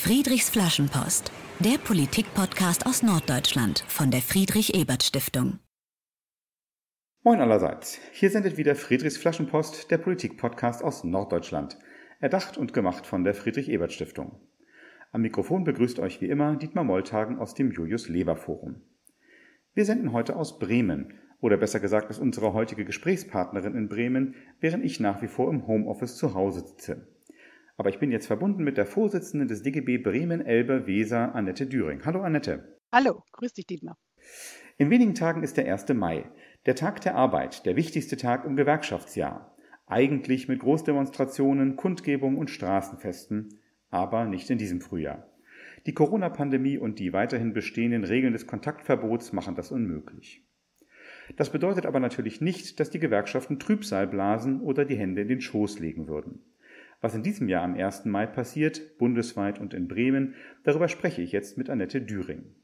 Friedrichs Flaschenpost, der Politik-Podcast aus Norddeutschland von der Friedrich-Ebert-Stiftung. Moin allerseits. Hier sendet wieder Friedrichs Flaschenpost, der Politik-Podcast aus Norddeutschland. Erdacht und gemacht von der Friedrich-Ebert-Stiftung. Am Mikrofon begrüßt euch wie immer Dietmar Molltagen aus dem Julius Leber Forum. Wir senden heute aus Bremen, oder besser gesagt ist unsere heutige Gesprächspartnerin in Bremen, während ich nach wie vor im Homeoffice zu Hause sitze. Aber ich bin jetzt verbunden mit der Vorsitzenden des DGB Bremen-Elbe-Weser, Annette Düring. Hallo Annette. Hallo, grüß dich Dietmar. In wenigen Tagen ist der 1. Mai, der Tag der Arbeit, der wichtigste Tag im Gewerkschaftsjahr. Eigentlich mit Großdemonstrationen, Kundgebungen und Straßenfesten, aber nicht in diesem Frühjahr. Die Corona-Pandemie und die weiterhin bestehenden Regeln des Kontaktverbots machen das unmöglich. Das bedeutet aber natürlich nicht, dass die Gewerkschaften Trübsal blasen oder die Hände in den Schoß legen würden. Was in diesem Jahr am 1. Mai passiert, bundesweit und in Bremen, darüber spreche ich jetzt mit Annette Düring.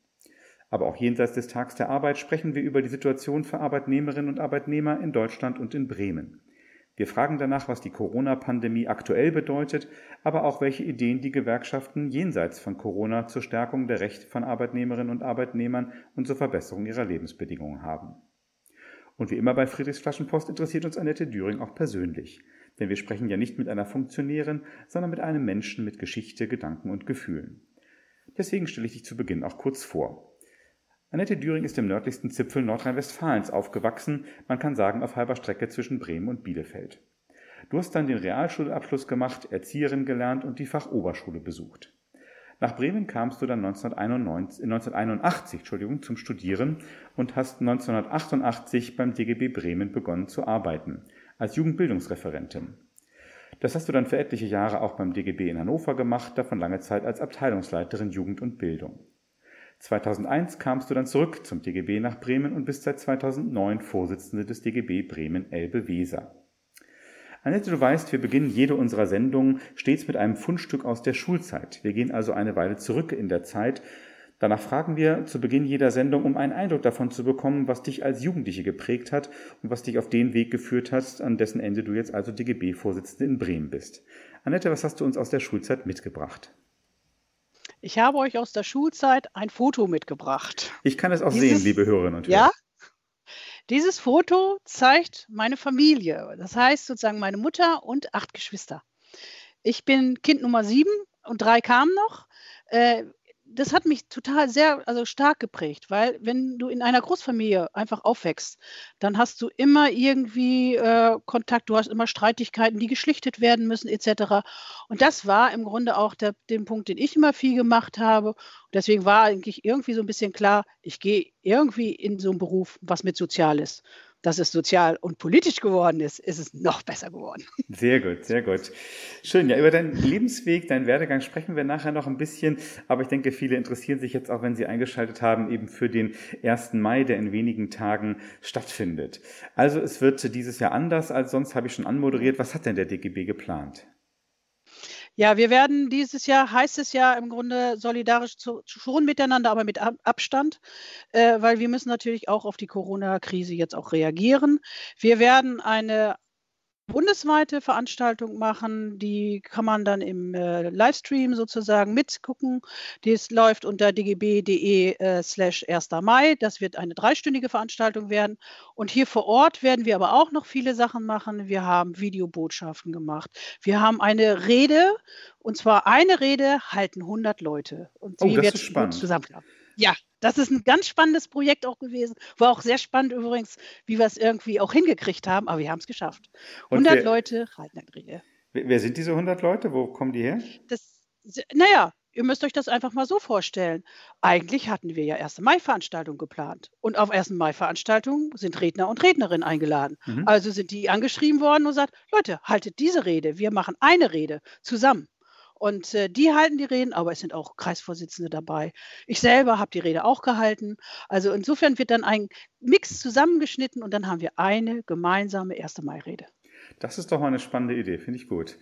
Aber auch jenseits des Tags der Arbeit sprechen wir über die Situation für Arbeitnehmerinnen und Arbeitnehmer in Deutschland und in Bremen. Wir fragen danach, was die Corona-Pandemie aktuell bedeutet, aber auch welche Ideen die Gewerkschaften jenseits von Corona zur Stärkung der Rechte von Arbeitnehmerinnen und Arbeitnehmern und zur Verbesserung ihrer Lebensbedingungen haben. Und wie immer bei Friedrichs Flaschenpost interessiert uns Annette Düring auch persönlich. Denn wir sprechen ja nicht mit einer Funktionärin, sondern mit einem Menschen mit Geschichte, Gedanken und Gefühlen. Deswegen stelle ich dich zu Beginn auch kurz vor. Annette Düring ist im nördlichsten Zipfel Nordrhein-Westfalens aufgewachsen, man kann sagen auf halber Strecke zwischen Bremen und Bielefeld. Du hast dann den Realschulabschluss gemacht, Erzieherin gelernt und die Fachoberschule besucht. Nach Bremen kamst du dann 1991, 1981 Entschuldigung, zum Studieren und hast 1988 beim DGB Bremen begonnen zu arbeiten als Jugendbildungsreferentin. Das hast du dann für etliche Jahre auch beim DGB in Hannover gemacht, davon lange Zeit als Abteilungsleiterin Jugend und Bildung. 2001 kamst du dann zurück zum DGB nach Bremen und bist seit 2009 Vorsitzende des DGB Bremen-Elbe-Weser. Annette, du weißt, wir beginnen jede unserer Sendungen stets mit einem Fundstück aus der Schulzeit. Wir gehen also eine Weile zurück in der Zeit, Danach fragen wir zu Beginn jeder Sendung, um einen Eindruck davon zu bekommen, was dich als Jugendliche geprägt hat und was dich auf den Weg geführt hat, an dessen Ende du jetzt also DGB-Vorsitzende in Bremen bist. Annette, was hast du uns aus der Schulzeit mitgebracht? Ich habe euch aus der Schulzeit ein Foto mitgebracht. Ich kann es auch Dieses, sehen, liebe Hörerinnen und Hörer. Ja? Dieses Foto zeigt meine Familie. Das heißt sozusagen meine Mutter und acht Geschwister. Ich bin Kind Nummer sieben und drei kamen noch. Das hat mich total sehr, also stark geprägt, weil wenn du in einer Großfamilie einfach aufwächst, dann hast du immer irgendwie äh, Kontakt, du hast immer Streitigkeiten, die geschlichtet werden müssen, etc. Und das war im Grunde auch der, den Punkt, den ich immer viel gemacht habe. Und deswegen war eigentlich irgendwie so ein bisschen klar, ich gehe irgendwie in so einen Beruf, was mit Soziales dass es sozial und politisch geworden ist, ist es noch besser geworden. Sehr gut, sehr gut. Schön. Ja, über deinen Lebensweg, deinen Werdegang sprechen wir nachher noch ein bisschen. Aber ich denke, viele interessieren sich jetzt auch, wenn sie eingeschaltet haben, eben für den 1. Mai, der in wenigen Tagen stattfindet. Also es wird dieses Jahr anders als sonst, habe ich schon anmoderiert. Was hat denn der DGB geplant? Ja, wir werden dieses Jahr, heißt es ja im Grunde solidarisch zu, schon miteinander, aber mit Abstand, äh, weil wir müssen natürlich auch auf die Corona-Krise jetzt auch reagieren. Wir werden eine bundesweite Veranstaltung machen. Die kann man dann im äh, Livestream sozusagen mitgucken. Dies läuft unter dgb.de äh, slash 1. Mai. Das wird eine dreistündige Veranstaltung werden. Und hier vor Ort werden wir aber auch noch viele Sachen machen. Wir haben Videobotschaften gemacht. Wir haben eine Rede, und zwar eine Rede halten 100 Leute. Und sie oh, das wird zusammenklappen. Ja, das ist ein ganz spannendes Projekt auch gewesen. War auch sehr spannend übrigens, wie wir es irgendwie auch hingekriegt haben, aber wir haben es geschafft. 100 wer, Leute Rede. Wer sind diese 100 Leute? Wo kommen die her? Das, naja, ihr müsst euch das einfach mal so vorstellen. Eigentlich hatten wir ja 1. Mai-Veranstaltungen geplant. Und auf 1. Mai-Veranstaltungen sind Redner und Rednerinnen eingeladen. Mhm. Also sind die angeschrieben worden und sagt, Leute, haltet diese Rede. Wir machen eine Rede zusammen. Und äh, die halten die Reden, aber es sind auch Kreisvorsitzende dabei. Ich selber habe die Rede auch gehalten. Also insofern wird dann ein Mix zusammengeschnitten und dann haben wir eine gemeinsame 1. Mai-Rede. Das ist doch mal eine spannende Idee, finde ich gut.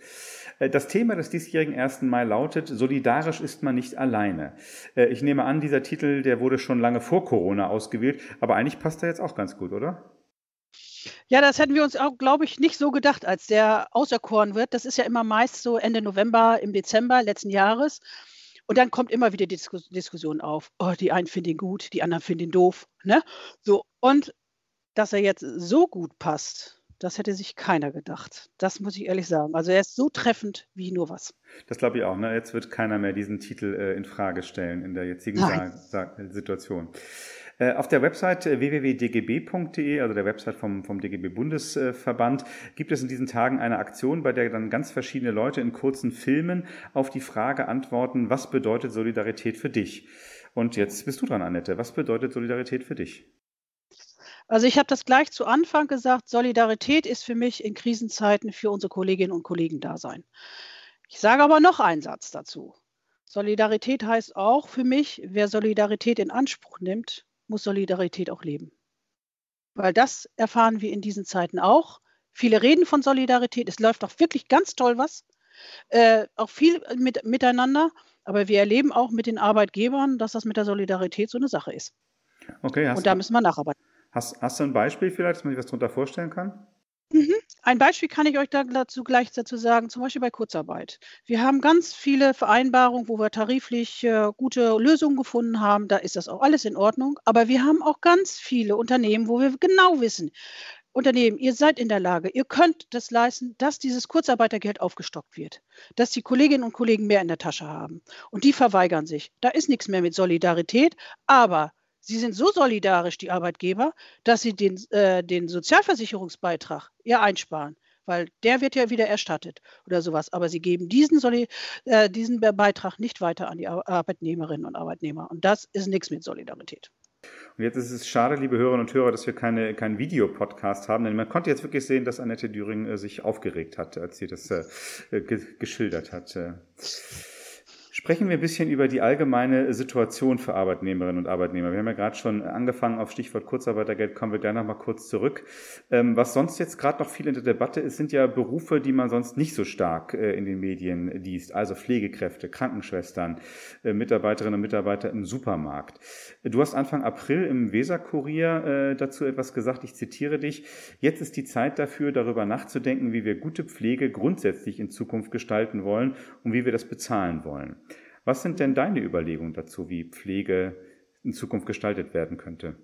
Äh, das Thema des diesjährigen 1. Mai lautet, solidarisch ist man nicht alleine. Äh, ich nehme an, dieser Titel, der wurde schon lange vor Corona ausgewählt, aber eigentlich passt er jetzt auch ganz gut, oder? Ja, das hätten wir uns auch, glaube ich, nicht so gedacht, als der auserkoren wird. Das ist ja immer meist so Ende November, im Dezember letzten Jahres. und dann kommt immer wieder die Diskus Diskussion auf. Oh, die einen finden ihn gut, die anderen finden ihn doof. Ne? So, und dass er jetzt so gut passt, das hätte sich keiner gedacht. Das muss ich ehrlich sagen. Also er ist so treffend wie nur was. Das glaube ich auch. Ne? Jetzt wird keiner mehr diesen Titel äh, in Frage stellen in der jetzigen Sa Sa Situation. Äh, auf der Website äh, www.dgb.de, also der Website vom, vom DGB-Bundesverband, gibt es in diesen Tagen eine Aktion, bei der dann ganz verschiedene Leute in kurzen Filmen auf die Frage antworten, was bedeutet Solidarität für dich? Und jetzt bist du dran, Annette. Was bedeutet Solidarität für dich? Also ich habe das gleich zu Anfang gesagt, Solidarität ist für mich in Krisenzeiten für unsere Kolleginnen und Kollegen da sein. Ich sage aber noch einen Satz dazu. Solidarität heißt auch für mich, wer Solidarität in Anspruch nimmt, muss Solidarität auch leben. Weil das erfahren wir in diesen Zeiten auch. Viele reden von Solidarität. Es läuft auch wirklich ganz toll was. Äh, auch viel mit, miteinander. Aber wir erleben auch mit den Arbeitgebern, dass das mit der Solidarität so eine Sache ist. Okay, Und da müssen wir nacharbeiten. Hast, hast du ein Beispiel vielleicht, dass man sich was darunter vorstellen kann? Mhm. Ein Beispiel kann ich euch dazu gleich dazu sagen, zum Beispiel bei Kurzarbeit. Wir haben ganz viele Vereinbarungen, wo wir tariflich äh, gute Lösungen gefunden haben. Da ist das auch alles in Ordnung. Aber wir haben auch ganz viele Unternehmen, wo wir genau wissen, Unternehmen, ihr seid in der Lage, ihr könnt das leisten, dass dieses Kurzarbeitergeld aufgestockt wird, dass die Kolleginnen und Kollegen mehr in der Tasche haben. Und die verweigern sich. Da ist nichts mehr mit Solidarität, aber Sie sind so solidarisch, die Arbeitgeber, dass sie den, äh, den Sozialversicherungsbeitrag ja einsparen, weil der wird ja wieder erstattet oder sowas. Aber sie geben diesen, Soli äh, diesen Beitrag nicht weiter an die Arbeitnehmerinnen und Arbeitnehmer. Und das ist nichts mit Solidarität. Und jetzt ist es schade, liebe Hörerinnen und Hörer, dass wir keine, keinen Videopodcast haben, denn man konnte jetzt wirklich sehen, dass Annette Düring äh, sich aufgeregt hat, als sie das äh, geschildert hat. Sprechen wir ein bisschen über die allgemeine Situation für Arbeitnehmerinnen und Arbeitnehmer. Wir haben ja gerade schon angefangen auf Stichwort Kurzarbeitergeld, kommen wir gleich noch mal kurz zurück. Ähm, was sonst jetzt gerade noch viel in der Debatte ist, sind ja Berufe, die man sonst nicht so stark äh, in den Medien liest. Also Pflegekräfte, Krankenschwestern, äh, Mitarbeiterinnen und Mitarbeiter im Supermarkt. Du hast Anfang April im Weserkurier äh, dazu etwas gesagt. Ich zitiere dich. Jetzt ist die Zeit dafür, darüber nachzudenken, wie wir gute Pflege grundsätzlich in Zukunft gestalten wollen und wie wir das bezahlen wollen. Was sind denn deine Überlegungen dazu, wie Pflege in Zukunft gestaltet werden könnte?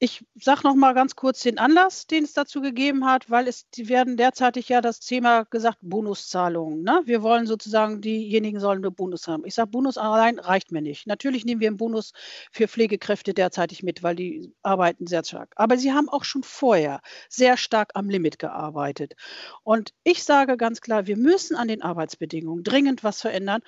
Ich sage noch mal ganz kurz den Anlass, den es dazu gegeben hat, weil es die werden derzeitig ja das Thema gesagt Bonuszahlungen. Ne? Wir wollen sozusagen diejenigen sollen eine Bonus haben. Ich sage Bonus allein reicht mir nicht. Natürlich nehmen wir einen Bonus für Pflegekräfte derzeitig mit, weil die arbeiten sehr stark. Aber sie haben auch schon vorher sehr stark am Limit gearbeitet. Und ich sage ganz klar, wir müssen an den Arbeitsbedingungen dringend was verändern.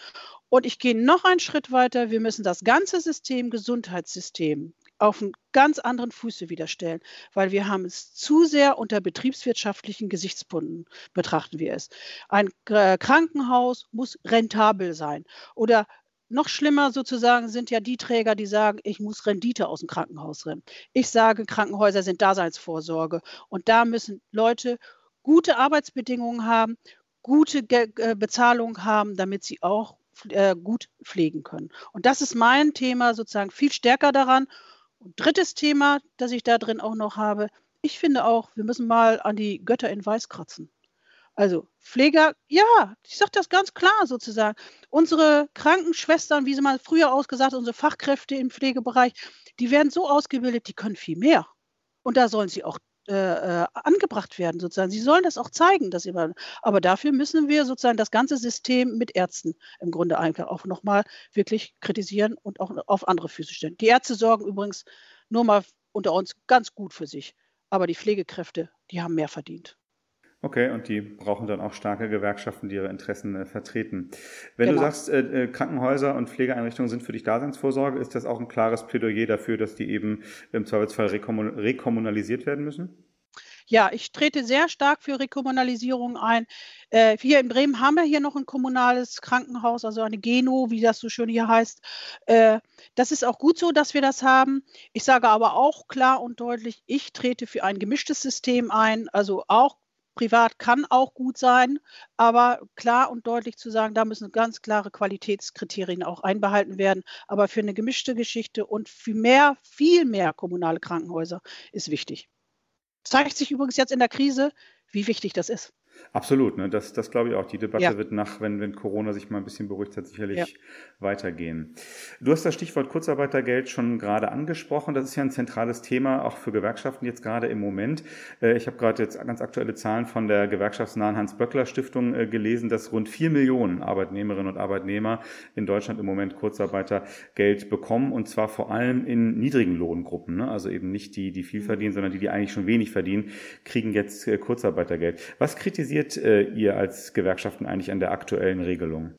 Und ich gehe noch einen Schritt weiter. Wir müssen das ganze System, Gesundheitssystem, auf einen ganz anderen Fuße wieder stellen, weil wir haben es zu sehr unter betriebswirtschaftlichen Gesichtspunkten betrachten wir es. Ein äh, Krankenhaus muss rentabel sein oder noch schlimmer sozusagen sind ja die Träger, die sagen, ich muss Rendite aus dem Krankenhaus rennen. Ich sage, Krankenhäuser sind Daseinsvorsorge und da müssen Leute gute Arbeitsbedingungen haben, gute äh, Bezahlung haben, damit sie auch äh, gut pflegen können. Und das ist mein Thema sozusagen viel stärker daran. Und drittes Thema, das ich da drin auch noch habe, ich finde auch, wir müssen mal an die Götter in Weiß kratzen. Also Pfleger, ja, ich sage das ganz klar sozusagen. Unsere Krankenschwestern, wie sie mal früher ausgesagt, unsere Fachkräfte im Pflegebereich, die werden so ausgebildet, die können viel mehr. Und da sollen sie auch äh, äh, angebracht werden, sozusagen. Sie sollen das auch zeigen, dass sie aber dafür müssen wir sozusagen das ganze System mit Ärzten im Grunde einfach auch nochmal wirklich kritisieren und auch auf andere Füße stellen. Die Ärzte sorgen übrigens nur mal unter uns ganz gut für sich, aber die Pflegekräfte, die haben mehr verdient. Okay, und die brauchen dann auch starke Gewerkschaften, die ihre Interessen äh, vertreten. Wenn genau. du sagst, äh, äh, Krankenhäuser und Pflegeeinrichtungen sind für dich Daseinsvorsorge, ist das auch ein klares Plädoyer dafür, dass die eben im Zweifelsfall rekommun rekommunalisiert werden müssen? Ja, ich trete sehr stark für Rekommunalisierung ein. Äh, hier in Bremen haben wir hier noch ein kommunales Krankenhaus, also eine Geno, wie das so schön hier heißt. Äh, das ist auch gut so, dass wir das haben. Ich sage aber auch klar und deutlich, ich trete für ein gemischtes System ein, also auch Privat kann auch gut sein, aber klar und deutlich zu sagen, da müssen ganz klare Qualitätskriterien auch einbehalten werden. Aber für eine gemischte Geschichte und für mehr, viel mehr kommunale Krankenhäuser ist wichtig. Zeigt sich übrigens jetzt in der Krise, wie wichtig das ist. Absolut, ne? das, das glaube ich auch. Die Debatte ja. wird nach, wenn, wenn Corona sich mal ein bisschen beruhigt hat, sicherlich ja. weitergehen. Du hast das Stichwort Kurzarbeitergeld schon gerade angesprochen. Das ist ja ein zentrales Thema, auch für Gewerkschaften jetzt gerade im Moment. Äh, ich habe gerade jetzt ganz aktuelle Zahlen von der gewerkschaftsnahen Hans-Böckler-Stiftung äh, gelesen, dass rund vier Millionen Arbeitnehmerinnen und Arbeitnehmer in Deutschland im Moment Kurzarbeitergeld bekommen und zwar vor allem in niedrigen Lohngruppen. Ne? Also eben nicht die, die viel mhm. verdienen, sondern die, die eigentlich schon wenig verdienen, kriegen jetzt äh, Kurzarbeitergeld. Was kritisiert kritisiert äh, ihr als Gewerkschaften eigentlich an der aktuellen Regelung?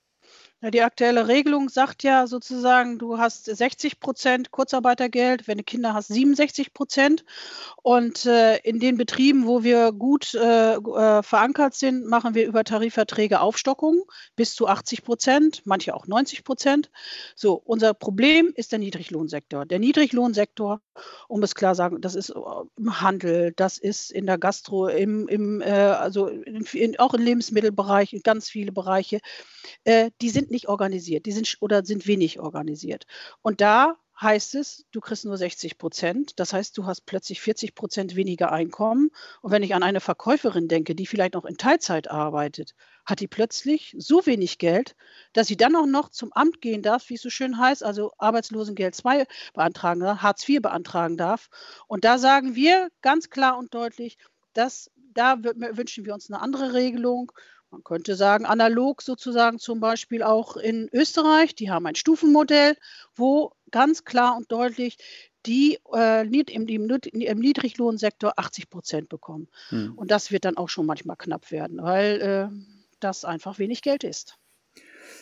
Ja, die aktuelle Regelung sagt ja sozusagen, du hast 60 Prozent Kurzarbeitergeld, wenn du Kinder hast 67 Prozent. Und äh, in den Betrieben, wo wir gut äh, äh, verankert sind, machen wir über Tarifverträge Aufstockungen bis zu 80 Prozent, manche auch 90 Prozent. So, unser Problem ist der Niedriglohnsektor. Der Niedriglohnsektor, um es klar sagen, das ist äh, im Handel, das ist in der Gastro, im, im äh, also in, in, auch im Lebensmittelbereich, in ganz viele Bereiche. Die sind nicht organisiert, die sind oder sind wenig organisiert. Und da heißt es, du kriegst nur 60 Prozent. Das heißt, du hast plötzlich 40 Prozent weniger Einkommen. Und wenn ich an eine Verkäuferin denke, die vielleicht noch in Teilzeit arbeitet, hat die plötzlich so wenig Geld, dass sie dann auch noch zum Amt gehen darf, wie es so schön heißt, also Arbeitslosengeld 2 beantragen, Hartz IV beantragen darf. Und da sagen wir ganz klar und deutlich, dass da wünschen wir uns eine andere Regelung. Man könnte sagen, analog sozusagen zum Beispiel auch in Österreich, die haben ein Stufenmodell, wo ganz klar und deutlich die äh, im, im, Niedriglohnsektor 80 Prozent bekommen. Hm. Und das wird dann auch schon manchmal knapp werden, weil äh, das einfach wenig Geld ist.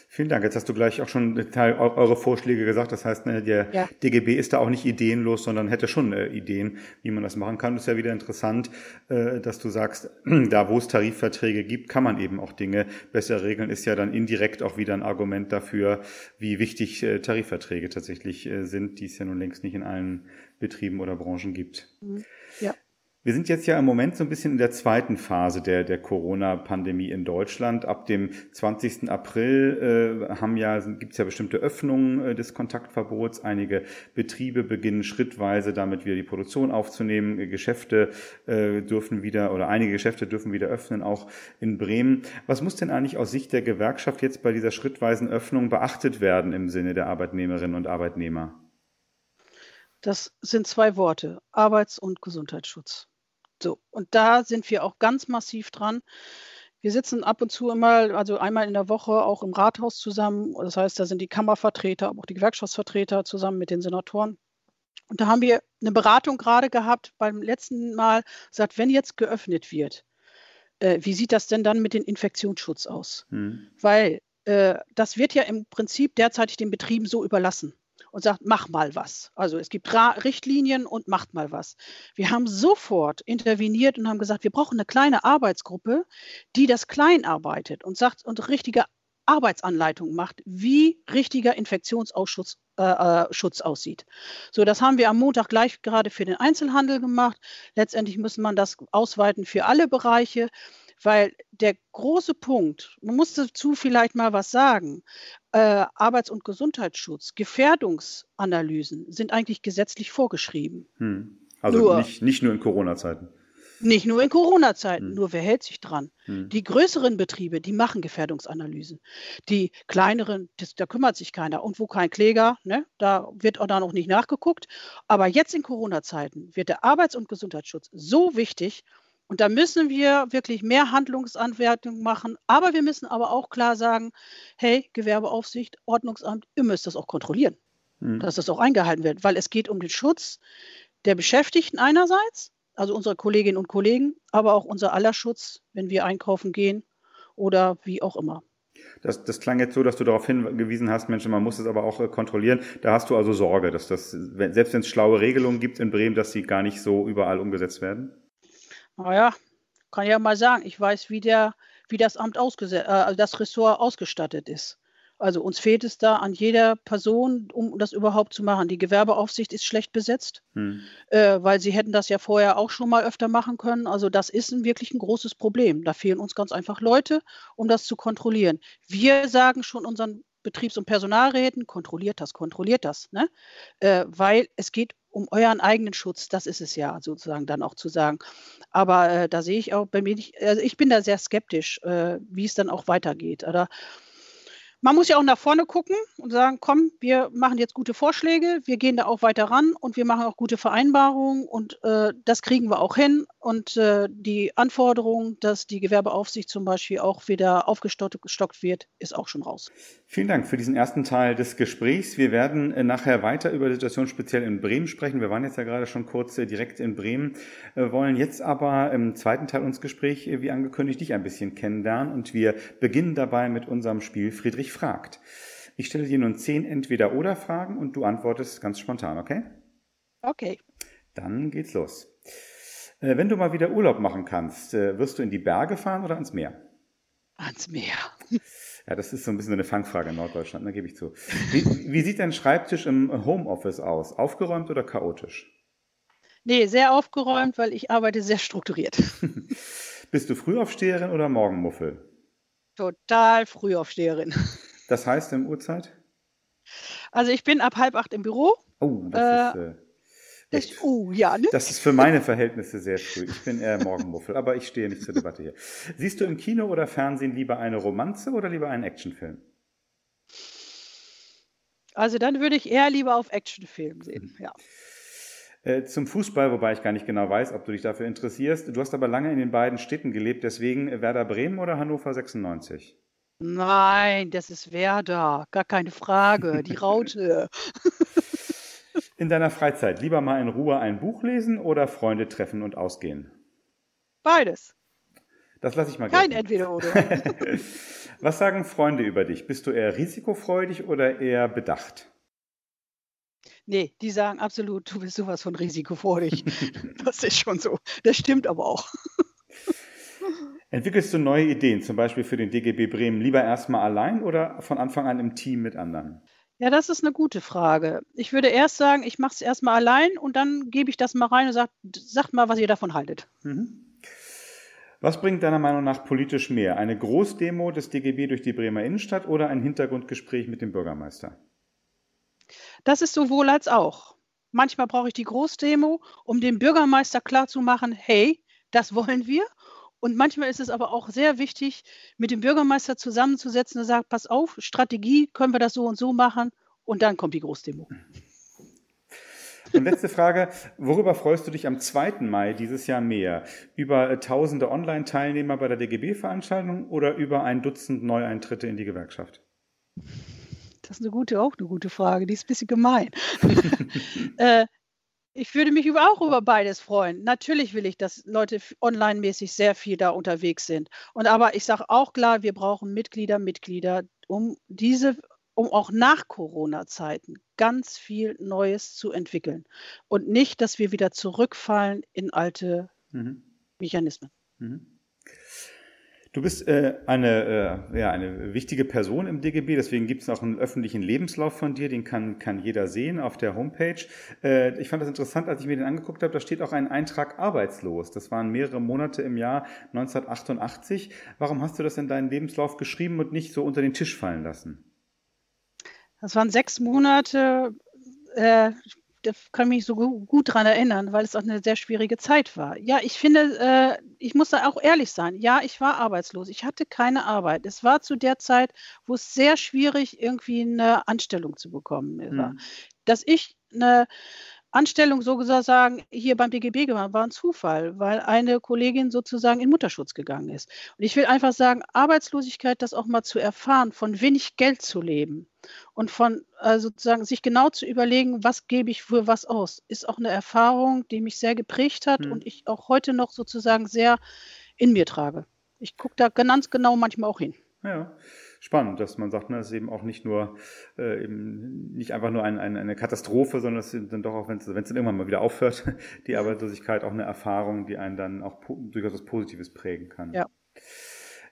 Vielen Dank. Jetzt hast du gleich auch schon Teil eure Vorschläge gesagt. Das heißt, ne, der ja. DGB ist da auch nicht ideenlos, sondern hätte schon äh, Ideen, wie man das machen kann. Das ist ja wieder interessant, äh, dass du sagst, da wo es Tarifverträge gibt, kann man eben auch Dinge besser regeln. Ist ja dann indirekt auch wieder ein Argument dafür, wie wichtig äh, Tarifverträge tatsächlich sind, die es ja nun längst nicht in allen Betrieben oder Branchen gibt. Mhm. Ja. Wir sind jetzt ja im Moment so ein bisschen in der zweiten Phase der, der Corona-Pandemie in Deutschland. Ab dem 20. April äh, haben ja, gibt es ja bestimmte Öffnungen äh, des Kontaktverbots. Einige Betriebe beginnen schrittweise damit wieder die Produktion aufzunehmen. Geschäfte äh, dürfen wieder oder einige Geschäfte dürfen wieder öffnen, auch in Bremen. Was muss denn eigentlich aus Sicht der Gewerkschaft jetzt bei dieser schrittweisen Öffnung beachtet werden im Sinne der Arbeitnehmerinnen und Arbeitnehmer? Das sind zwei Worte, Arbeits- und Gesundheitsschutz. So, und da sind wir auch ganz massiv dran. Wir sitzen ab und zu immer, also einmal in der Woche auch im Rathaus zusammen. Das heißt, da sind die Kammervertreter, aber auch die Gewerkschaftsvertreter zusammen mit den Senatoren. Und da haben wir eine Beratung gerade gehabt beim letzten Mal, gesagt, wenn jetzt geöffnet wird, äh, wie sieht das denn dann mit dem Infektionsschutz aus? Hm. Weil äh, das wird ja im Prinzip derzeitig den Betrieben so überlassen und sagt, mach mal was. Also es gibt Ra Richtlinien und macht mal was. Wir haben sofort interveniert und haben gesagt, wir brauchen eine kleine Arbeitsgruppe, die das klein arbeitet und sagt und richtige Arbeitsanleitung macht, wie richtiger Infektionsschutz äh, äh, Schutz aussieht. So, das haben wir am Montag gleich gerade für den Einzelhandel gemacht. Letztendlich muss man das ausweiten für alle Bereiche. Weil der große Punkt, man muss dazu vielleicht mal was sagen, äh, Arbeits- und Gesundheitsschutz, Gefährdungsanalysen sind eigentlich gesetzlich vorgeschrieben. Hm. Also nur, nicht, nicht nur in Corona-Zeiten. Nicht nur in Corona-Zeiten, hm. nur wer hält sich dran? Hm. Die größeren Betriebe, die machen Gefährdungsanalysen. Die kleineren, das, da kümmert sich keiner. Und wo kein Kläger, ne, da wird auch da noch nicht nachgeguckt. Aber jetzt in Corona-Zeiten wird der Arbeits- und Gesundheitsschutz so wichtig, und da müssen wir wirklich mehr Handlungsanwertung machen. Aber wir müssen aber auch klar sagen, hey, Gewerbeaufsicht, Ordnungsamt, ihr müsst das auch kontrollieren, mhm. dass das auch eingehalten wird, weil es geht um den Schutz der Beschäftigten einerseits, also unserer Kolleginnen und Kollegen, aber auch unser aller Schutz, wenn wir einkaufen gehen oder wie auch immer. Das, das klang jetzt so, dass du darauf hingewiesen hast, Mensch, man muss es aber auch äh, kontrollieren. Da hast du also Sorge, dass das, selbst wenn es schlaue Regelungen gibt in Bremen, dass sie gar nicht so überall umgesetzt werden? Naja, kann ja mal sagen, ich weiß, wie, der, wie das Amt ausgesetzt, äh, also das Ressort ausgestattet ist. Also uns fehlt es da an jeder Person, um das überhaupt zu machen. Die Gewerbeaufsicht ist schlecht besetzt, hm. äh, weil sie hätten das ja vorher auch schon mal öfter machen können. Also das ist ein, wirklich ein großes Problem. Da fehlen uns ganz einfach Leute, um das zu kontrollieren. Wir sagen schon unseren Betriebs- und Personalräten, kontrolliert das, kontrolliert das. Ne? Äh, weil es geht um euren eigenen Schutz. Das ist es ja sozusagen dann auch zu sagen. Aber äh, da sehe ich auch bei mir nicht, also ich bin da sehr skeptisch, äh, wie es dann auch weitergeht. Oder man muss ja auch nach vorne gucken und sagen, komm, wir machen jetzt gute Vorschläge, wir gehen da auch weiter ran und wir machen auch gute Vereinbarungen und äh, das kriegen wir auch hin. Und äh, die Anforderung, dass die Gewerbeaufsicht zum Beispiel auch wieder aufgestockt wird, ist auch schon raus. Vielen Dank für diesen ersten Teil des Gesprächs. Wir werden äh, nachher weiter über die Situation speziell in Bremen sprechen. Wir waren jetzt ja gerade schon kurz äh, direkt in Bremen, äh, wollen jetzt aber im zweiten Teil unseres Gesprächs, wie angekündigt, dich ein bisschen kennenlernen und wir beginnen dabei mit unserem Spiel Friedrich fragt. Ich stelle dir nun zehn Entweder-Oder-Fragen und du antwortest ganz spontan, okay? Okay. Dann geht's los. Wenn du mal wieder Urlaub machen kannst, wirst du in die Berge fahren oder ans Meer? Ans Meer. Ja, das ist so ein bisschen eine Fangfrage in Norddeutschland, da gebe ich zu. Wie, wie sieht dein Schreibtisch im Homeoffice aus? Aufgeräumt oder chaotisch? Nee, sehr aufgeräumt, weil ich arbeite sehr strukturiert. Bist du Frühaufsteherin oder Morgenmuffel? Total Frühaufsteherin. Das heißt im Uhrzeit? Also ich bin ab halb acht im Büro. Oh, das äh, ist... Äh, das, oh, ja, ne? Das ist für meine Verhältnisse sehr früh. Ich bin eher Morgenmuffel, aber ich stehe nicht zur Debatte hier. Siehst du im Kino oder Fernsehen lieber eine Romanze oder lieber einen Actionfilm? Also dann würde ich eher lieber auf Actionfilm sehen, ja. Äh, zum Fußball, wobei ich gar nicht genau weiß, ob du dich dafür interessierst. Du hast aber lange in den beiden Städten gelebt, deswegen Werder Bremen oder Hannover 96? Nein, das ist Werder, gar keine Frage, die Raute. In deiner Freizeit lieber mal in Ruhe ein Buch lesen oder Freunde treffen und ausgehen? Beides. Das lasse ich mal Kein entweder oder. Was sagen Freunde über dich? Bist du eher risikofreudig oder eher bedacht? Nee, die sagen absolut, du bist sowas von risikofreudig. das ist schon so. Das stimmt aber auch. Entwickelst du neue Ideen, zum Beispiel für den DGB Bremen, lieber erstmal allein oder von Anfang an im Team mit anderen? Ja, das ist eine gute Frage. Ich würde erst sagen, ich mache es erstmal allein und dann gebe ich das mal rein und sage, sagt mal, was ihr davon haltet. Mhm. Was bringt deiner Meinung nach politisch mehr? Eine Großdemo des DGB durch die Bremer Innenstadt oder ein Hintergrundgespräch mit dem Bürgermeister? Das ist sowohl als auch. Manchmal brauche ich die Großdemo, um dem Bürgermeister klarzumachen, hey, das wollen wir. Und manchmal ist es aber auch sehr wichtig, mit dem Bürgermeister zusammenzusetzen und sagen, pass auf, Strategie, können wir das so und so machen? Und dann kommt die Großdemo. Und letzte Frage, worüber freust du dich am 2. Mai dieses Jahr mehr? Über äh, tausende Online-Teilnehmer bei der DGB-Veranstaltung oder über ein Dutzend Neueintritte in die Gewerkschaft? Das ist eine gute, auch eine gute Frage, die ist ein bisschen gemein. äh, ich würde mich auch über beides freuen. Natürlich will ich, dass Leute online-mäßig sehr viel da unterwegs sind. Und aber ich sage auch klar, wir brauchen Mitglieder, Mitglieder, um diese, um auch nach Corona-Zeiten ganz viel Neues zu entwickeln. Und nicht, dass wir wieder zurückfallen in alte mhm. Mechanismen. Mhm. Du bist äh, eine, äh, ja, eine wichtige Person im DGB, deswegen gibt es auch einen öffentlichen Lebenslauf von dir, den kann, kann jeder sehen auf der Homepage. Äh, ich fand das interessant, als ich mir den angeguckt habe, da steht auch ein Eintrag arbeitslos. Das waren mehrere Monate im Jahr 1988. Warum hast du das in deinen Lebenslauf geschrieben und nicht so unter den Tisch fallen lassen? Das waren sechs Monate äh, da kann ich mich so gut dran erinnern, weil es auch eine sehr schwierige Zeit war. Ja, ich finde, äh, ich muss da auch ehrlich sein. Ja, ich war arbeitslos. Ich hatte keine Arbeit. Es war zu der Zeit, wo es sehr schwierig irgendwie eine Anstellung zu bekommen war. Hm. Dass ich eine Anstellung so gesagt sagen, hier beim DGB gemacht, war ein Zufall, weil eine Kollegin sozusagen in Mutterschutz gegangen ist. Und ich will einfach sagen, Arbeitslosigkeit, das auch mal zu erfahren, von wenig Geld zu leben und von äh, sozusagen sich genau zu überlegen, was gebe ich für was aus, ist auch eine Erfahrung, die mich sehr geprägt hat hm. und ich auch heute noch sozusagen sehr in mir trage. Ich gucke da ganz genau manchmal auch hin. Ja spannend, dass man sagt, ne, es ist eben auch nicht nur äh, eben nicht einfach nur ein, ein, eine Katastrophe, sondern es sind dann doch auch, wenn es dann irgendwann mal wieder aufhört, die Arbeitslosigkeit auch eine Erfahrung, die einen dann auch durchaus was Positives prägen kann. Ja.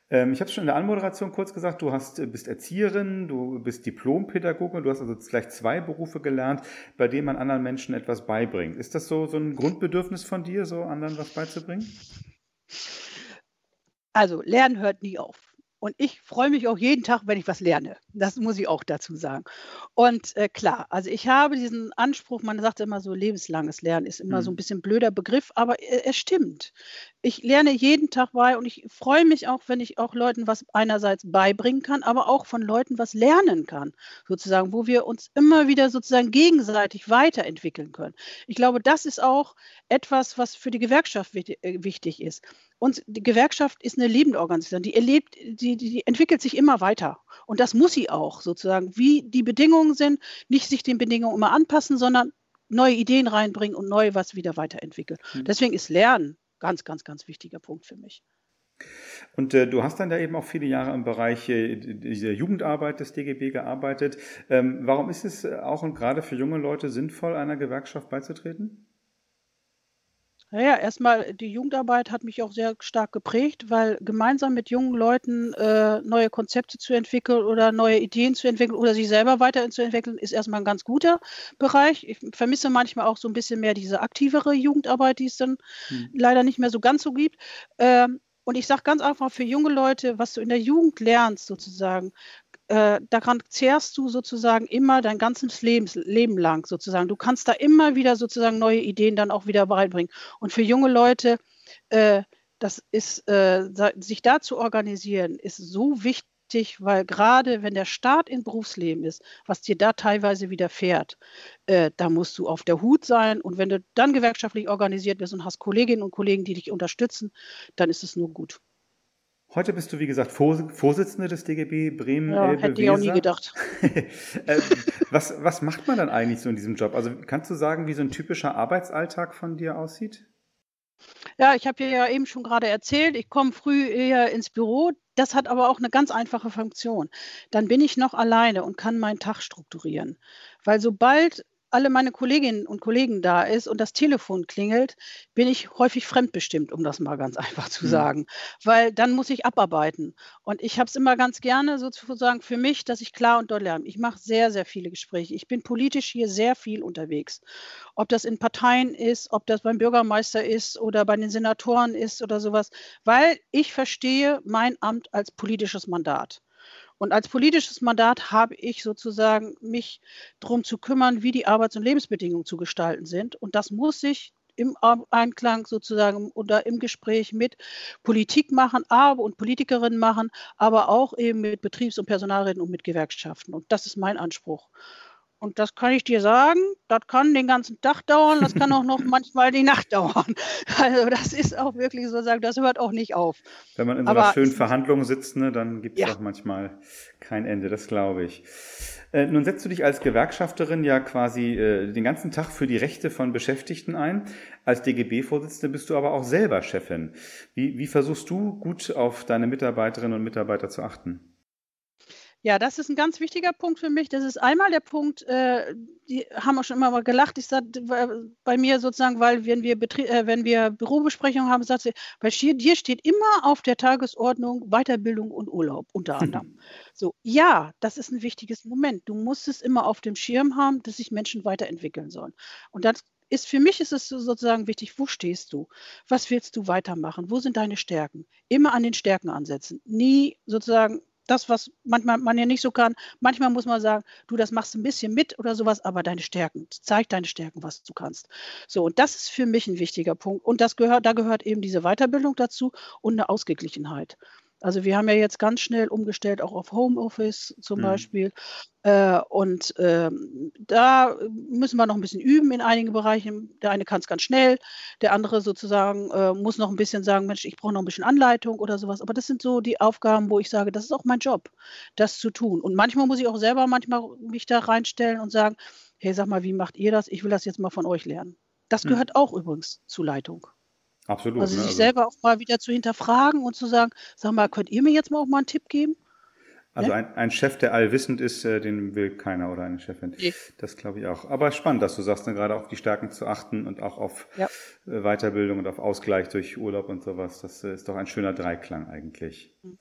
Ähm, ich habe schon in der Anmoderation kurz gesagt, du hast, äh, bist Erzieherin, du bist Diplompädagoge, du hast also gleich zwei Berufe gelernt, bei denen man anderen Menschen etwas beibringt. Ist das so, so ein Grundbedürfnis von dir, so anderen was beizubringen? Also Lernen hört nie auf. Und ich freue mich auch jeden Tag, wenn ich was lerne. Das muss ich auch dazu sagen. Und äh, klar, also ich habe diesen Anspruch, man sagt immer so, lebenslanges Lernen ist immer mhm. so ein bisschen blöder Begriff, aber äh, es stimmt. Ich lerne jeden Tag bei und ich freue mich auch, wenn ich auch Leuten was einerseits beibringen kann, aber auch von Leuten was lernen kann, sozusagen, wo wir uns immer wieder sozusagen gegenseitig weiterentwickeln können. Ich glaube, das ist auch etwas, was für die Gewerkschaft äh, wichtig ist. Und die Gewerkschaft ist eine lebende Organisation, die erlebt, die, die entwickelt sich immer weiter. Und das muss sie auch sozusagen, wie die Bedingungen sind, nicht sich den Bedingungen immer anpassen, sondern neue Ideen reinbringen und neu was wieder weiterentwickeln. Mhm. Deswegen ist Lernen ganz, ganz, ganz wichtiger Punkt für mich. Und äh, du hast dann da eben auch viele Jahre im Bereich äh, dieser Jugendarbeit des DGB gearbeitet. Ähm, warum ist es auch und gerade für junge Leute sinnvoll, einer Gewerkschaft beizutreten? Naja, erstmal die Jugendarbeit hat mich auch sehr stark geprägt, weil gemeinsam mit jungen Leuten äh, neue Konzepte zu entwickeln oder neue Ideen zu entwickeln oder sich selber weiterzuentwickeln, ist erstmal ein ganz guter Bereich. Ich vermisse manchmal auch so ein bisschen mehr diese aktivere Jugendarbeit, die es dann hm. leider nicht mehr so ganz so gibt. Ähm, und ich sage ganz einfach für junge Leute, was du in der Jugend lernst, sozusagen, äh, daran zehrst du sozusagen immer dein ganzes Lebens, Leben lang sozusagen. Du kannst da immer wieder sozusagen neue Ideen dann auch wieder beibringen. Und für junge Leute, äh, das ist, äh, sich da zu organisieren, ist so wichtig, weil gerade wenn der Start in Berufsleben ist, was dir da teilweise widerfährt, äh, da musst du auf der Hut sein. Und wenn du dann gewerkschaftlich organisiert bist und hast Kolleginnen und Kollegen, die dich unterstützen, dann ist es nur gut. Heute bist du, wie gesagt, Vorsitzende des DGB Bremen. Ja, Elbe, hätte ich auch nie gedacht. Äh, was, was macht man dann eigentlich so in diesem Job? Also kannst du sagen, wie so ein typischer Arbeitsalltag von dir aussieht? Ja, ich habe dir ja eben schon gerade erzählt, ich komme früh eher ins Büro. Das hat aber auch eine ganz einfache Funktion. Dann bin ich noch alleine und kann meinen Tag strukturieren. Weil sobald alle meine Kolleginnen und Kollegen da ist und das Telefon klingelt, bin ich häufig fremdbestimmt, um das mal ganz einfach zu mhm. sagen. Weil dann muss ich abarbeiten. Und ich habe es immer ganz gerne sozusagen für mich, dass ich klar und deutlich habe. Ich mache sehr, sehr viele Gespräche. Ich bin politisch hier sehr viel unterwegs. Ob das in Parteien ist, ob das beim Bürgermeister ist oder bei den Senatoren ist oder sowas. Weil ich verstehe mein Amt als politisches Mandat. Und als politisches Mandat habe ich sozusagen mich darum zu kümmern, wie die Arbeits- und Lebensbedingungen zu gestalten sind. Und das muss ich im Einklang sozusagen oder im Gespräch mit Politik machen, aber und Politikerinnen machen, aber auch eben mit Betriebs- und Personalräten und mit Gewerkschaften. Und das ist mein Anspruch. Und das kann ich dir sagen, das kann den ganzen Tag dauern, das kann auch noch manchmal die Nacht dauern. Also das ist auch wirklich so sagen, das hört auch nicht auf. Wenn man in so einer schönen Verhandlung sitzt, ne, dann gibt es ja. auch manchmal kein Ende, das glaube ich. Äh, nun setzt du dich als Gewerkschafterin ja quasi äh, den ganzen Tag für die Rechte von Beschäftigten ein. Als DGB-Vorsitzende bist du aber auch selber Chefin. Wie, wie versuchst du gut auf deine Mitarbeiterinnen und Mitarbeiter zu achten? Ja, das ist ein ganz wichtiger Punkt für mich. Das ist einmal der Punkt, äh, die haben wir schon immer mal gelacht. Ich sage bei mir sozusagen, weil wenn wir, Betrie äh, wenn wir Bürobesprechungen haben, sagt sie, bei dir steht immer auf der Tagesordnung Weiterbildung und Urlaub unter anderem. so, ja, das ist ein wichtiges Moment. Du musst es immer auf dem Schirm haben, dass sich Menschen weiterentwickeln sollen. Und das ist für mich ist es sozusagen wichtig, wo stehst du? Was willst du weitermachen? Wo sind deine Stärken? Immer an den Stärken ansetzen. Nie sozusagen das, was manchmal man ja nicht so kann. Manchmal muss man sagen, du, das machst ein bisschen mit oder sowas, aber deine Stärken, zeig deine Stärken, was du kannst. So, und das ist für mich ein wichtiger Punkt. Und das gehört, da gehört eben diese Weiterbildung dazu und eine Ausgeglichenheit. Also wir haben ja jetzt ganz schnell umgestellt, auch auf Homeoffice zum mhm. Beispiel. Äh, und ähm, da müssen wir noch ein bisschen üben in einigen Bereichen. Der eine kann es ganz schnell, der andere sozusagen äh, muss noch ein bisschen sagen, Mensch, ich brauche noch ein bisschen Anleitung oder sowas. Aber das sind so die Aufgaben, wo ich sage, das ist auch mein Job, das zu tun. Und manchmal muss ich auch selber manchmal mich da reinstellen und sagen, hey, sag mal, wie macht ihr das? Ich will das jetzt mal von euch lernen. Das mhm. gehört auch übrigens zu Leitung. Absolut. Also ne? sich also, selber auch mal wieder zu hinterfragen und zu sagen, sag mal, könnt ihr mir jetzt mal auch mal einen Tipp geben? Also ne? ein, ein, Chef, der allwissend ist, äh, den will keiner oder eine Chefin. Nee. Das glaube ich auch. Aber spannend, dass du sagst, ne, gerade auf die Stärken zu achten und auch auf ja. Äh, Weiterbildung und auf Ausgleich durch Urlaub und sowas. Das äh, ist doch ein schöner Dreiklang eigentlich. Mhm.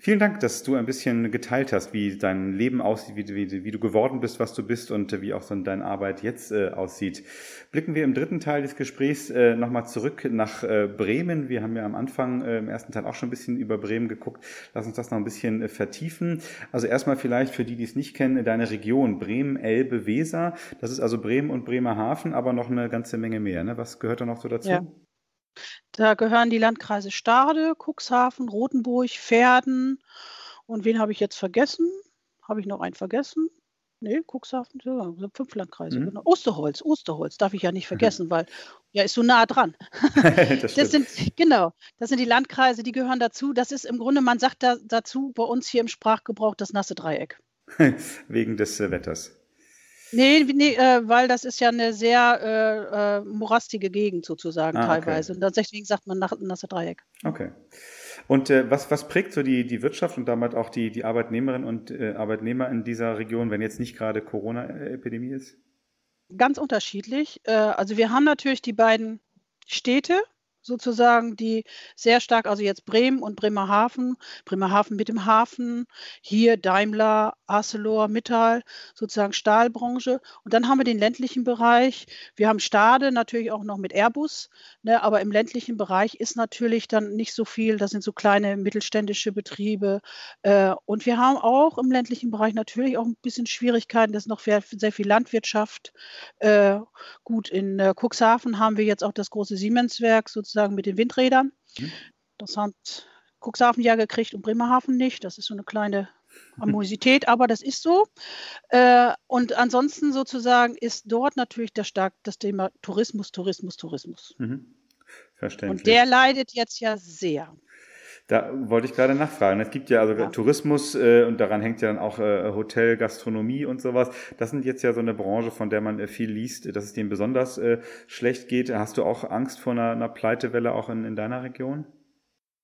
Vielen Dank, dass du ein bisschen geteilt hast, wie dein Leben aussieht, wie, wie, wie du geworden bist, was du bist und wie auch so deine Arbeit jetzt äh, aussieht. Blicken wir im dritten Teil des Gesprächs äh, nochmal zurück nach äh, Bremen. Wir haben ja am Anfang äh, im ersten Teil auch schon ein bisschen über Bremen geguckt. Lass uns das noch ein bisschen äh, vertiefen. Also erstmal vielleicht für die, die es nicht kennen, deine Region Bremen, Elbe, Weser. Das ist also Bremen und Bremerhaven, aber noch eine ganze Menge mehr. Ne? Was gehört da noch so dazu? Ja. Da gehören die Landkreise Stade, Cuxhaven, Rothenburg, Verden und wen habe ich jetzt vergessen? Habe ich noch einen vergessen? Nee, Cuxhaven, ja, fünf Landkreise, mhm. genau. Osterholz, Osterholz darf ich ja nicht vergessen, mhm. weil ja ist so nah dran. das, das, sind genau, das sind die Landkreise, die gehören dazu. Das ist im Grunde, man sagt da, dazu bei uns hier im Sprachgebrauch das nasse Dreieck. Wegen des äh, Wetters. Nee, nee äh, weil das ist ja eine sehr äh, äh, morastige Gegend sozusagen ah, teilweise. Okay. Und deswegen sagt man nach, nasse Dreieck. Okay. Und äh, was, was prägt so die, die Wirtschaft und damit auch die, die Arbeitnehmerinnen und äh, Arbeitnehmer in dieser Region, wenn jetzt nicht gerade Corona-Epidemie ist? Ganz unterschiedlich. Äh, also wir haben natürlich die beiden Städte, sozusagen, die sehr stark, also jetzt Bremen und Bremerhaven, Bremerhaven mit dem Hafen, hier Daimler, Arcelor, Mittal, sozusagen Stahlbranche. Und dann haben wir den ländlichen Bereich. Wir haben Stade natürlich auch noch mit Airbus, ne, aber im ländlichen Bereich ist natürlich dann nicht so viel. Das sind so kleine mittelständische Betriebe. Äh, und wir haben auch im ländlichen Bereich natürlich auch ein bisschen Schwierigkeiten. Das ist noch sehr, sehr viel Landwirtschaft. Äh, gut, in äh, Cuxhaven haben wir jetzt auch das große Siemenswerk sozusagen sozusagen mit den Windrädern. Mhm. Das hat Cuxhaven ja gekriegt und Bremerhaven nicht. Das ist so eine kleine Amosität, aber das ist so. Äh, und ansonsten sozusagen ist dort natürlich der stark das Thema Tourismus, Tourismus, Tourismus. Mhm. Verständlich. Und der leidet jetzt ja sehr. Da wollte ich gerade nachfragen. Es gibt ja also ja. Tourismus äh, und daran hängt ja dann auch äh, Hotel, Gastronomie und sowas. Das sind jetzt ja so eine Branche, von der man äh, viel liest, dass es denen besonders äh, schlecht geht. Hast du auch Angst vor einer, einer Pleitewelle auch in, in deiner Region?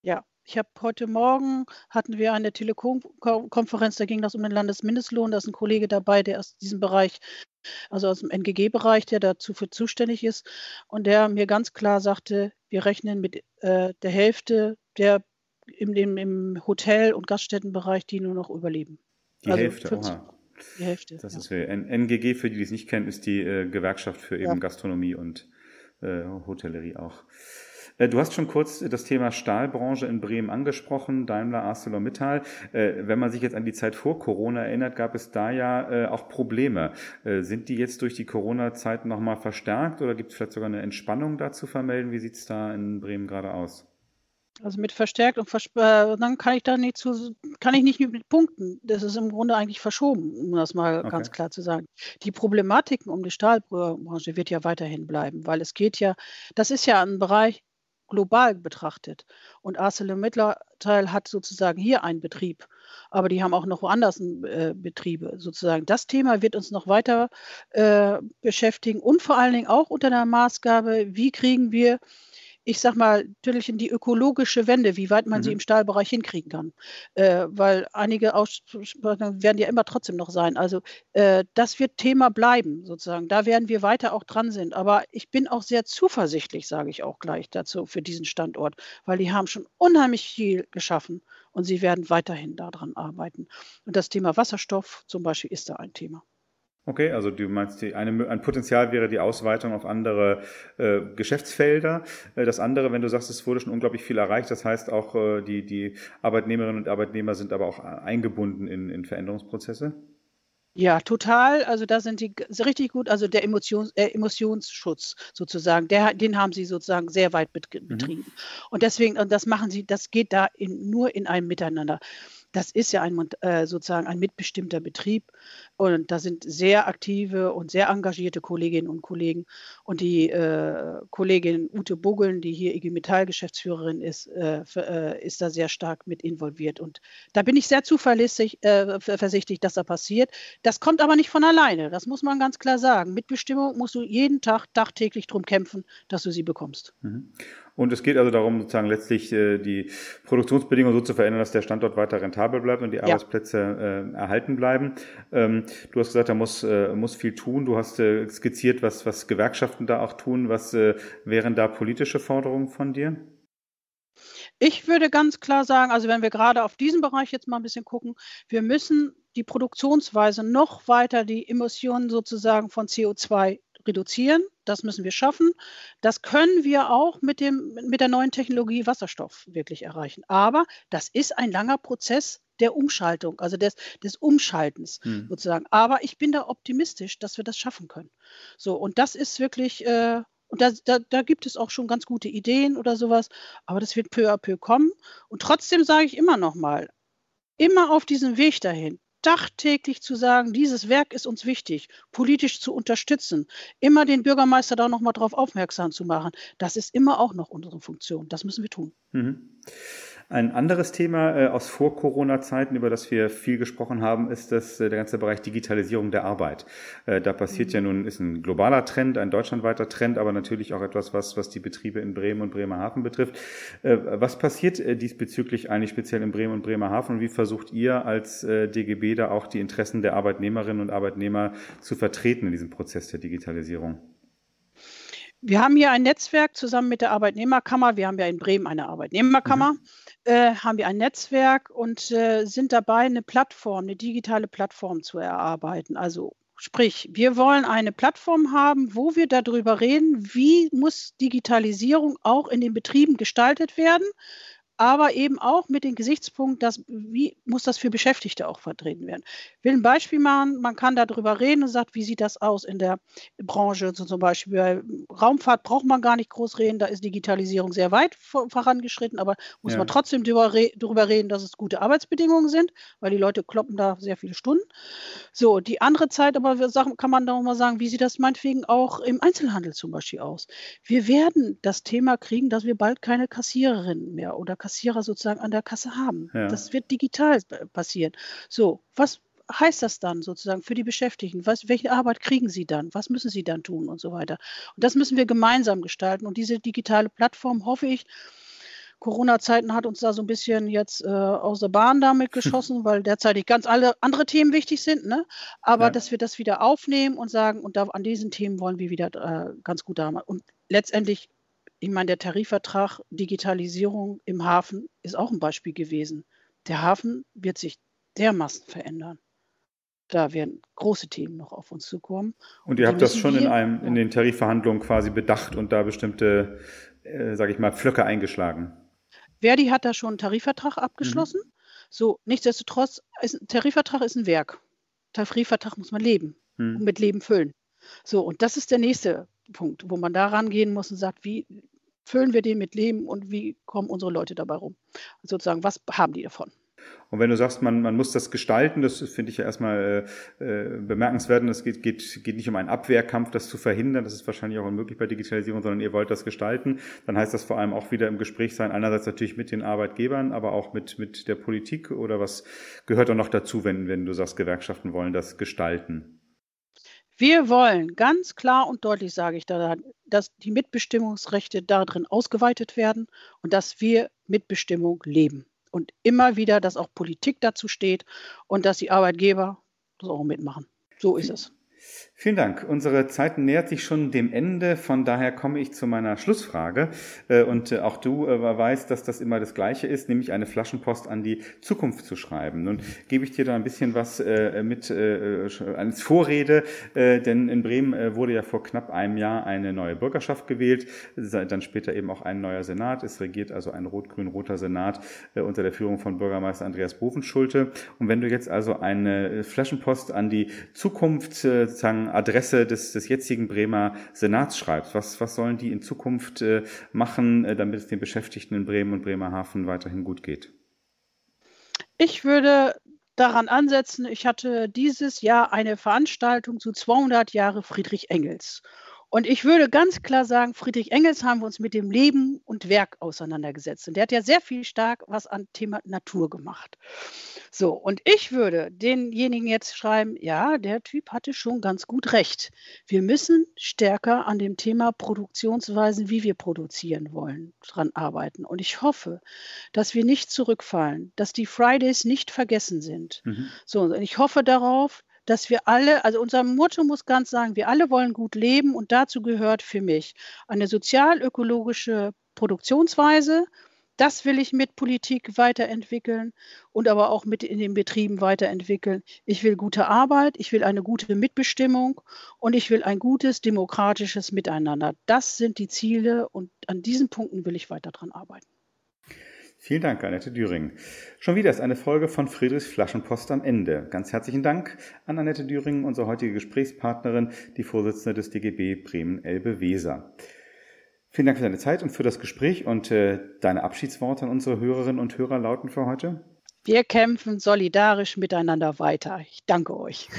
Ja, ich habe heute Morgen hatten wir eine Telekonferenz, da ging das um den Landesmindestlohn. Da ist ein Kollege dabei, der aus diesem Bereich, also aus dem NGG-Bereich, der dazu für zuständig ist. Und der mir ganz klar sagte, wir rechnen mit äh, der Hälfte der im, im, im Hotel- und Gaststättenbereich, die nur noch überleben. Die also Hälfte, 50, oha. Die Hälfte. Das ja. ist für NGG, für die, die es nicht kennen, ist die äh, Gewerkschaft für eben ja. Gastronomie und äh, Hotellerie auch. Äh, du hast schon kurz das Thema Stahlbranche in Bremen angesprochen, Daimler, ArcelorMittal. Äh, wenn man sich jetzt an die Zeit vor Corona erinnert, gab es da ja auch Probleme. Sind die jetzt durch die Corona-Zeit nochmal verstärkt oder gibt es vielleicht sogar eine Entspannung da zu vermelden? Wie sieht es da in Bremen gerade aus? Also mit verstärkt und vers äh, dann kann ich da nicht zu, kann ich nicht mit punkten. Das ist im Grunde eigentlich verschoben, um das mal okay. ganz klar zu sagen. Die Problematiken um die Stahlbranche wird ja weiterhin bleiben, weil es geht ja, das ist ja ein Bereich global betrachtet. Und ArcelorMittal hat sozusagen hier einen Betrieb, aber die haben auch noch woanders äh, Betriebe sozusagen. Das Thema wird uns noch weiter äh, beschäftigen und vor allen Dingen auch unter der Maßgabe, wie kriegen wir ich sag mal, natürlich in die ökologische Wende, wie weit man mhm. sie im Stahlbereich hinkriegen kann. Äh, weil einige Aussprachen werden ja immer trotzdem noch sein. Also äh, das wird Thema bleiben, sozusagen. Da werden wir weiter auch dran sind. Aber ich bin auch sehr zuversichtlich, sage ich auch gleich dazu, für diesen Standort, weil die haben schon unheimlich viel geschaffen und sie werden weiterhin daran arbeiten. Und das Thema Wasserstoff zum Beispiel ist da ein Thema. Okay, also du meinst, die, eine, ein Potenzial wäre die Ausweitung auf andere äh, Geschäftsfelder. Äh, das andere, wenn du sagst, es wurde schon unglaublich viel erreicht, das heißt auch, äh, die, die Arbeitnehmerinnen und Arbeitnehmer sind aber auch eingebunden in, in Veränderungsprozesse? Ja, total. Also da sind die richtig gut. Also der Emotions, äh, Emotionsschutz sozusagen, der, den haben sie sozusagen sehr weit betrieben. Mhm. Und deswegen, und das machen sie, das geht da in, nur in einem Miteinander das ist ja ein, äh, sozusagen ein mitbestimmter Betrieb und da sind sehr aktive und sehr engagierte Kolleginnen und Kollegen. Und die äh, Kollegin Ute Buggeln, die hier IG Metall-Geschäftsführerin ist, äh, für, äh, ist da sehr stark mit involviert. Und da bin ich sehr zuverlässig, äh, versichtlich, dass da passiert. Das kommt aber nicht von alleine, das muss man ganz klar sagen. Mitbestimmung musst du jeden Tag, tagtäglich darum kämpfen, dass du sie bekommst. Mhm. Und es geht also darum, sozusagen letztlich äh, die Produktionsbedingungen so zu verändern, dass der Standort weiter rentabel bleibt und die. Arbeitsplätze äh, erhalten bleiben. Ähm, du hast gesagt, da muss, äh, muss viel tun. Du hast äh, skizziert, was, was Gewerkschaften da auch tun. Was äh, wären da politische Forderungen von dir? Ich würde ganz klar sagen, also wenn wir gerade auf diesen Bereich jetzt mal ein bisschen gucken, wir müssen die Produktionsweise noch weiter die Emissionen sozusagen von CO2 reduzieren. Das müssen wir schaffen. Das können wir auch mit, dem, mit der neuen Technologie Wasserstoff wirklich erreichen. Aber das ist ein langer Prozess der Umschaltung, also des, des Umschaltens hm. sozusagen. Aber ich bin da optimistisch, dass wir das schaffen können. So, und das ist wirklich, äh, und da, da, da, gibt es auch schon ganz gute Ideen oder sowas, aber das wird peu à peu kommen. Und trotzdem sage ich immer noch mal, immer auf diesem Weg dahin, tagtäglich zu sagen, dieses Werk ist uns wichtig, politisch zu unterstützen, immer den Bürgermeister da nochmal drauf aufmerksam zu machen, das ist immer auch noch unsere Funktion. Das müssen wir tun. Mhm. Ein anderes Thema äh, aus Vor-Corona-Zeiten, über das wir viel gesprochen haben, ist das, äh, der ganze Bereich Digitalisierung der Arbeit. Äh, da passiert mhm. ja nun, ist ein globaler Trend, ein deutschlandweiter Trend, aber natürlich auch etwas, was, was die Betriebe in Bremen und Bremerhaven betrifft. Was passiert diesbezüglich eigentlich speziell in Bremen und Bremerhaven und wie versucht ihr als DGB da auch die Interessen der Arbeitnehmerinnen und Arbeitnehmer zu vertreten in diesem Prozess der Digitalisierung? Wir haben hier ein Netzwerk zusammen mit der Arbeitnehmerkammer. Wir haben ja in Bremen eine Arbeitnehmerkammer. Mhm. Äh, haben wir ein Netzwerk und äh, sind dabei, eine Plattform, eine digitale Plattform zu erarbeiten. Also sprich, wir wollen eine Plattform haben, wo wir darüber reden, wie muss Digitalisierung auch in den Betrieben gestaltet werden aber eben auch mit dem Gesichtspunkt, dass, wie muss das für Beschäftigte auch vertreten werden. Ich will ein Beispiel machen, man kann darüber reden und sagt, wie sieht das aus in der Branche, so zum Beispiel bei Raumfahrt braucht man gar nicht groß reden, da ist Digitalisierung sehr weit vorangeschritten, aber muss ja. man trotzdem darüber, reden, dass es gute Arbeitsbedingungen sind, weil die Leute kloppen da sehr viele Stunden. So, die andere Zeit aber kann man da auch mal sagen, wie sieht das meinetwegen auch im Einzelhandel zum Beispiel aus. Wir werden das Thema kriegen, dass wir bald keine Kassiererinnen mehr oder Kassierer sozusagen an der Kasse haben. Ja. Das wird digital passieren. So, was heißt das dann sozusagen für die Beschäftigten? Was, welche Arbeit kriegen sie dann? Was müssen sie dann tun und so weiter? Und das müssen wir gemeinsam gestalten. Und diese digitale Plattform hoffe ich, Corona-Zeiten hat uns da so ein bisschen jetzt äh, aus der Bahn damit geschossen, weil derzeit ganz alle andere Themen wichtig sind. Ne? Aber ja. dass wir das wieder aufnehmen und sagen, und da, an diesen Themen wollen wir wieder äh, ganz gut da. Und letztendlich ich meine, der Tarifvertrag Digitalisierung im Hafen ist auch ein Beispiel gewesen. Der Hafen wird sich dermaßen verändern. Da werden große Themen noch auf uns zukommen. Und, ihr habt das schon in, einem, in den Tarifverhandlungen quasi bedacht und da bestimmte, äh, sage ich mal, Pflöcke eingeschlagen. Verdi hat da schon einen Tarifvertrag abgeschlossen. Mhm. So, nichtsdestotrotz, ist, Tarifvertrag ist ein Werk. Tarifvertrag muss man leben mhm. und mit Leben füllen. So, und das ist der nächste Punkt, wo man da rangehen muss und sagt, wie, füllen wir den mit Leben und wie kommen unsere Leute dabei rum? Sozusagen, was haben die davon? Und wenn du sagst, man, man muss das gestalten, das finde ich ja erstmal äh, äh bemerkenswert. Und es geht, geht, geht nicht um einen Abwehrkampf, das zu verhindern. Das ist wahrscheinlich auch unmöglich bei Digitalisierung, sondern ihr wollt das gestalten. Dann heißt das vor allem auch wieder im Gespräch sein. Einerseits natürlich mit den Arbeitgebern, aber auch mit, mit der Politik. Oder was gehört da noch dazu, wenn, wenn du sagst, Gewerkschaften wollen das gestalten? Wir wollen ganz klar und deutlich, sage ich da, dass die Mitbestimmungsrechte darin ausgeweitet werden und dass wir Mitbestimmung leben. Und immer wieder, dass auch Politik dazu steht und dass die Arbeitgeber das auch mitmachen. So ist es. Vielen Dank. Unsere Zeit nähert sich schon dem Ende. Von daher komme ich zu meiner Schlussfrage. Äh, und äh, auch du äh, weißt, dass das immer das Gleiche ist, nämlich eine Flaschenpost an die Zukunft zu schreiben. Nun gebe ich dir da ein bisschen was mit als Vorrede, denn in Bremen wurde ja vor knapp einem Jahr eine neue Bürgerschaft gewählt, dann später eben auch ein neuer Senat. Es regiert also ein rot-grün-roter Senat unter der Führung von Bürgermeister Andreas Bovenschulte. Und wenn du jetzt also eine Flaschenpost an die Zukunft sozusagen Adresse des, des jetzigen Bremer Senats schreibst. Was, was sollen die in Zukunft äh, machen, äh, damit es den Beschäftigten in Bremen und Bremerhaven weiterhin gut geht? Ich würde daran ansetzen, ich hatte dieses Jahr eine Veranstaltung zu 200 Jahre Friedrich Engels. Und ich würde ganz klar sagen, Friedrich Engels haben wir uns mit dem Leben und Werk auseinandergesetzt. Und der hat ja sehr viel stark was an Thema Natur gemacht. So, und ich würde denjenigen jetzt schreiben, ja, der Typ hatte schon ganz gut recht. Wir müssen stärker an dem Thema Produktionsweisen, wie wir produzieren wollen, dran arbeiten. Und ich hoffe, dass wir nicht zurückfallen, dass die Fridays nicht vergessen sind. Mhm. So, und ich hoffe darauf, dass wir alle, also unser Motto muss ganz sagen, wir alle wollen gut leben und dazu gehört für mich eine sozial-ökologische Produktionsweise, Das will ich mit Politik weiterentwickeln und aber auch mit in den Betrieben weiterentwickeln. Ich will gute Arbeit, ich will eine gute Mitbestimmung und ich will ein gutes demokratisches Miteinander. Das sind die Ziele und an diesen Punkten will ich weiter dran arbeiten. Vielen Dank, Annette Düring. Schon wieder ist eine Folge von Friedrichs Flaschenpost am Ende. Ganz herzlichen Dank an Annette Düring, unsere heutige Gesprächspartnerin, die Vorsitzende des DGB Bremen-Elbe-Weser. Vielen Dank für deine Zeit und für das Gespräch und äh, deine Abschiedsworte an unsere Hörerinnen und Hörer lauten für heute. Wir kämpfen solidarisch miteinander weiter. Ich danke euch.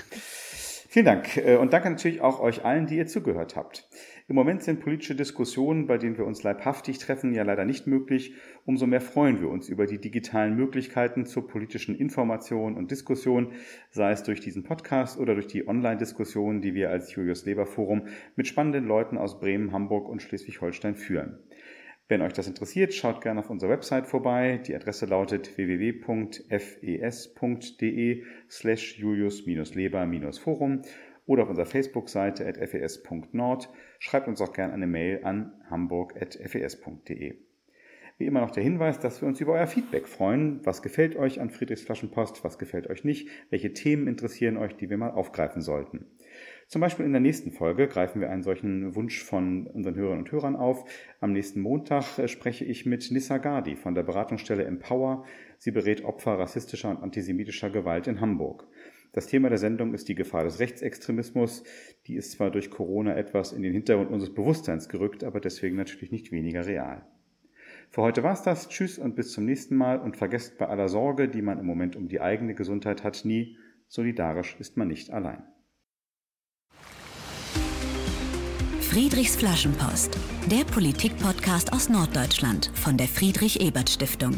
Vielen Dank äh, und danke natürlich auch euch allen, die ihr zugehört habt. Im Moment sind politische Diskussionen, bei denen wir uns leibhaftig treffen, ja leider nicht möglich. Umso mehr freuen wir uns über die digitalen Möglichkeiten zur politischen Information und Diskussion, sei es durch diesen Podcast oder durch die Online-Diskussionen, die wir als Julius Leber Forum mit spannenden Leuten aus Bremen, Hamburg und Schleswig-Holstein führen. Wenn euch das interessiert, schaut gerne auf unserer Website vorbei. Die Adresse lautet www.fes.de slash julius-leber-forum oder auf unserer Facebook-Seite at fes.nord. Schreibt uns auch gerne eine Mail an hamburg.fes.de. Wie immer noch der Hinweis, dass wir uns über euer Feedback freuen. Was gefällt euch an Friedrichs Flaschenpost? Was gefällt euch nicht? Welche Themen interessieren euch, die wir mal aufgreifen sollten? Zum Beispiel in der nächsten Folge greifen wir einen solchen Wunsch von unseren Hörerinnen und Hörern auf. Am nächsten Montag äh, spreche ich mit Nissa Gardi von der Beratungsstelle Empower. Sie berät Opfer rassistischer und antisemitischer Gewalt in Hamburg. Das Thema der Sendung ist die Gefahr des Rechtsextremismus. Die ist zwar durch Corona etwas in den Hintergrund unseres Bewusstseins gerückt, aber deswegen natürlich nicht weniger real. Für heute war's das. Tschüss und bis zum nächsten Mal und vergesst bei aller Sorge, die man im Moment um die eigene Gesundheit hat, nie, solidarisch ist man nicht allein. Friedrichs Flaschenpost, der Politikpodcast aus Norddeutschland von der Friedrich Ebert Stiftung.